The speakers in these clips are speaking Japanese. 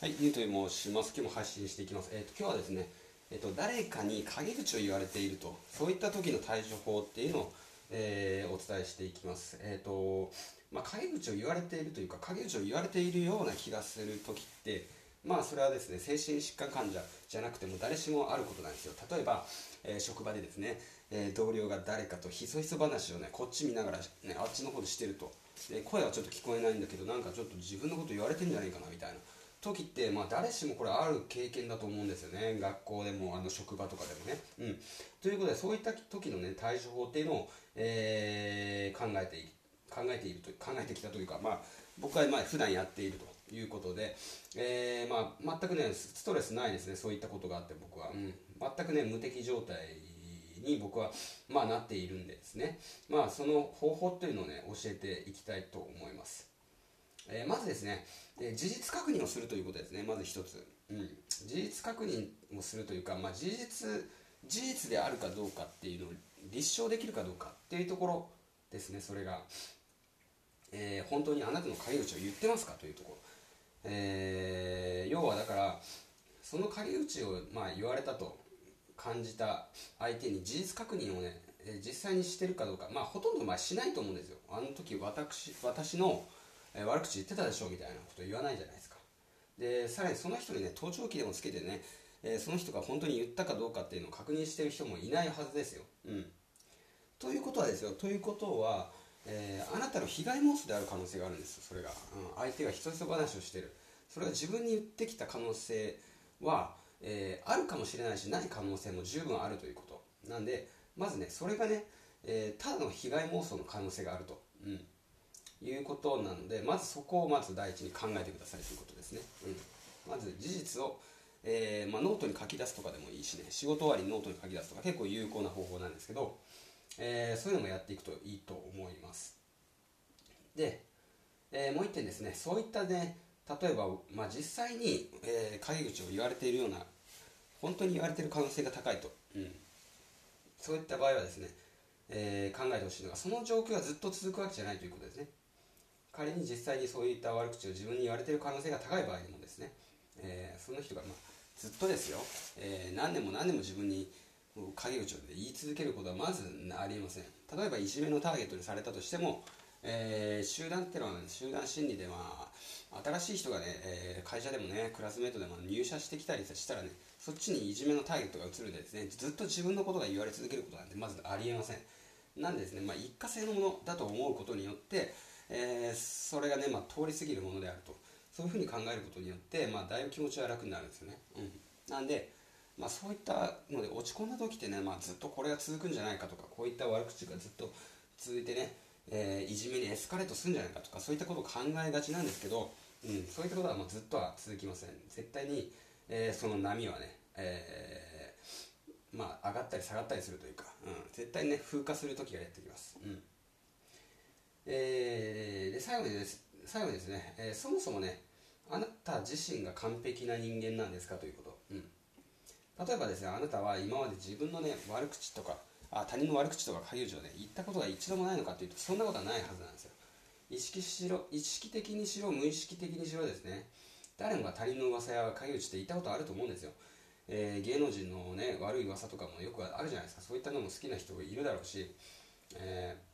はい、ゆうと申します。今日も配信していきます。えっ、ー、と、今日はですね、えっ、ー、と、誰かに陰口を言われていると、そういった時の対処法っていうのを、えー、お伝えしていきます。えっ、と、まあ、陰口を言われているというか、陰口を言われているような気がする時って、まあ、それはですね、精神疾患患者じゃなくても誰しもあることなんですよ。例えば、え職場でですね、え同僚が誰かとひそひそ話をね、こっち見ながら、ね、あっちの方でしてると。で声はちょっと聞こえないんだけどなんかちょっと自分のこと言われてんじゃないかなみたいな時って、まあ、誰しもこれある経験だと思うんですよね。学校でもあの職場とかでもね、うん、ということでそういった時のね対処法っていうのを、えー、考えてい考えていると考えてきたというか、まあ、僕はまあ普段やっているということで、えーまあ、全くねストレスないですね。そういったことがあって僕は、うん、全くね無敵状態に僕は、まあ、なっているんでですね、まあ、その方法っていうのをね教えていきたいと思います、えー、まずですね、え、事実確認をするということですね。まず一つ、うん、事実確認をするというか、まあ、事実事実であるかどうかっていうのを立証できるかどうかっていうところですねそれが、えー、本当にあなたの陰口を言ってますかというところ、えー、要はだからその陰口をまあ言われたと感じた相手に事実確認をね、実際にしてるかどうかまあほとんどまあしないと思うんですよ。あの時私私の、え悪口言ってたでしょみたいなこと言わないじゃないですか。でさらにその人にね盗聴器でもつけてね、えその人が本当に言ったかどうかっていうのを確認してる人もいないはずですよ。うん。ということはですよということは、えー、あなたの被害妄想である可能性があるんです。それが、うん、相手がひそひそ話をしてる。それが自分に言ってきた可能性はえー、あるかもしれないしない可能性も十分あるということ。なんでまずねそれがね、え、ただの被害妄想の可能性があると、うん、いうことなのでまずそこをまず第一に考えてくださいということですね、うん、まず事実を、えー、まあ、ノートに書き出すとかでもいいしね。仕事終わりにノートに書き出すとか結構有効な方法なんですけど、えそういうのもやっていくといいと思います。で、えもう一点ですね。そういったね例えば、まあ、実際に、えー、陰口を言われているような本当に言われている可能性が高いと、うん、そういった場合はですね、えー、考えてほしいのがその状況がずっと続くわけじゃないということですね。仮に実際にそういった悪口を自分に言われている可能性が高い場合でもですね、えー、その人が、まあ、ずっとですよ、えー、何年も何年も自分に陰口を言い続けることはまずありえません例えばいじめのターゲットにされたとしてもえー、集団っていうのは、集団心理で、まあ、新しい人がね、えー、会社でもね、クラスメートでも入社してきたりしたらね、そっちにいじめのターゲットが移るでですね、ずっと自分のことが言われ続けることなんてまずありえません。なんでですね、まあ、一過性のものだと思うことによって、えー、それがね、まあ、通り過ぎるものであると。そういうふうに考えることによって、まあ、だいぶ気持ちは楽になるんですよね。うん。なんで、まあ、そういったので落ち込んだ時ってね、まあ、ずっとこれが続くんじゃないかとか、こういった悪口がずっと続いてね、えー、いじめにエスカレートするんじゃないかとかそういったことを考えがちなんですけど、うん、そういったことはもうずっとは続きません絶対に、えー、その波はね、えー、まあ、上がったり下がったりするというか、うん、絶対にね風化する時がやってきます、うんえー、で最後にです最後ですね、えそもそもねあなた自身が完璧な人間なんですかということ、うん、例えばですねあなたは今まで自分のね悪口とかあ他人の悪口とか陰口をね言ったことが一度もないのかというとそんなことはないはずなんですよ。意識しろ意識的にしろ無意識的にしろですね。誰もが他人の噂や陰口って言ったことあると思うんですよ、えー、芸能人のね悪い噂とかもよくあるじゃないですか。そういったのも好きな人いるだろうし、えー、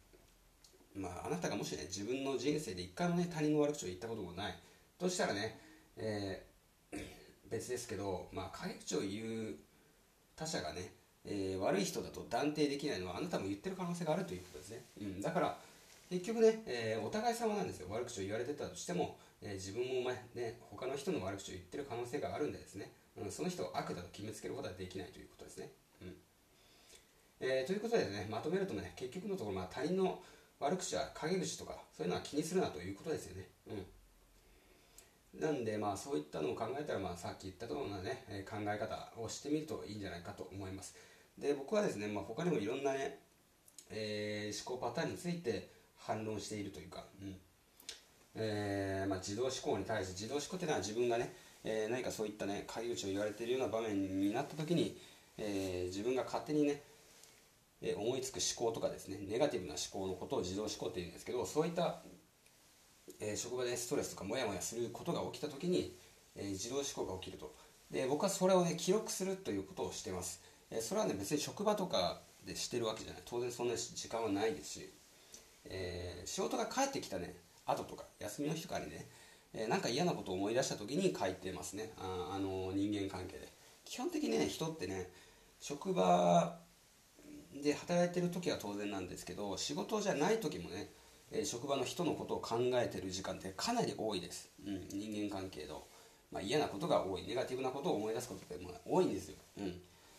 まあ、あなたがもしね自分の人生で一回もね他人の悪口を言ったこともないとしたらね、えー、別ですけど、まあ、陰口を言う他者がねえー、悪い人だと断定できないのはあなたも言ってる可能性があるということですね、うん、だから結局ね、えー、お互い様なんですよ。悪口を言われてたとしても、え、自分も、ね、他の人の悪口を言ってる可能性があるんでですね、うん、その人を悪だと決めつけることはできないということですね、うん。え、ということでねまとめるとね結局のところ、まあ、他人の悪口は陰口とかそういうのは気にするなということですよね、うん、なんでまあそういったのを考えたら、まあ、さっき言ったようなね考え方をしてみるといいんじゃないかと思います。で僕はですね、まあ、他にもいろんなね、えー、思考パターンについて反論しているというか、うん。えーまあ、自動思考に対して自動思考っていうのは自分がね、えー、何かそういったね返り討ちを言われているような場面になった時に、えー、自分が勝手にねえ思いつく思考とかですねネガティブな思考のことを自動思考っていうんですけどそういった、え、職場でストレスとかモヤモヤすることが起きた時に、え、自動思考が起きると。で僕はそれをね記録するということをしてます、え、それはね別に職場とかでしてるわけじゃない。当然そんな時間はないですし、えー、仕事が帰ってきたね後とか休みの日とかにね、えー、なんか嫌なことを思い出した時に書いてますね。ああの人間関係で。基本的にね人ってね職場で働いてる時は当然なんですけど仕事じゃない時もね、え職場の人のことを考えてる時間ってかなり多いです、うん、人間関係の、まあ、嫌なことが多い。ネガティブなことを思い出すことって多いんですよ、うん、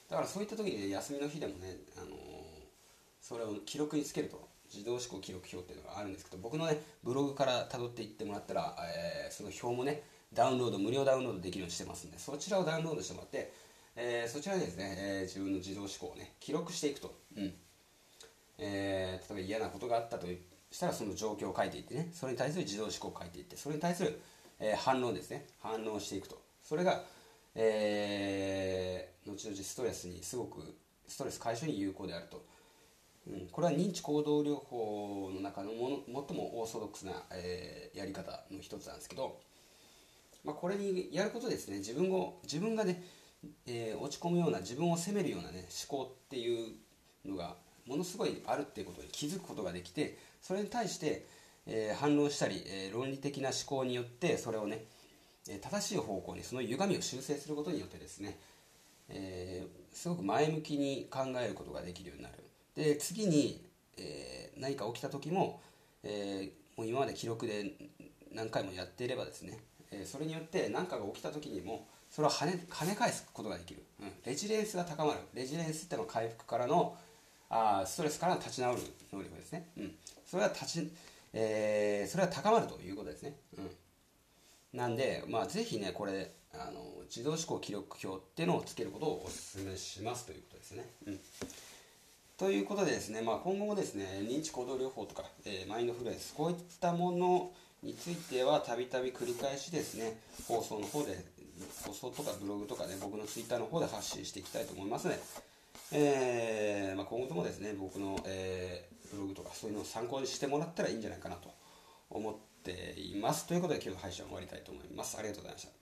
だからそういった時に、ね、休みの日でもね、あのー、それを記録につけると。自動思考記録表っていうのがあるんですけど僕のねブログから辿っていってもらったら、えー、その表もねダウンロード無料ダウンロードできるようにしてますんでそちらをダウンロードしてもらってえー、そちらでですね、えー、自分の自動思考をね記録していくと、うん。えー、例えば嫌なことがあったとしたらその状況を書いていってねそれに対する自動思考を書いていってそれに対する、えー、反応ですね。反応していくと。それが、えー、後々ストレスにすごくストレス解消に有効であると、うん、これは認知行動療法の中のもの最もオーソドックスな、えー、やり方の一つなんですけど、まあ、これにやることですね自分を自分がねえー、落ち込むような自分を責めるようなね思考っていうのがものすごいあるっていうことに気づくことができてそれに対して、えー、反応したり、えー、論理的な思考によってそれをね正しい方向にその歪みを修正することによってですね、えー、すごく前向きに考えることができるようになる。で次に、えー、何か起きた時も,、えー、もう今まで記録で何回もやっていればですね、えー、それによって何かが起きた時にもそれを跳ね跳ね返すことができる、うん、レジリエンスが高まる。レジリエンスってのは回復からのあストレスから立ち直る能力ですね、うん、それは立ち、えー、それは高まるということですね、うん、なんで、まあ、ぜひねこれあの自動思考記録表っていうのをつけることをお勧めしますということですね、うん。ということでですね、まあ、今後もですね認知行動療法とか、えー、マインドフルエンスこういったものについてはたびたび繰り返しですね放送の方で放送とかブログとかね、僕のツイッターの方で発信していきたいと思いますね、えーまあ、今後ともですね、僕の、えー、ブログとかそういうのを参考にしてもらったらいいんじゃないかなと思っています。ということで今日の配信は終わりたいと思います。ありがとうございました。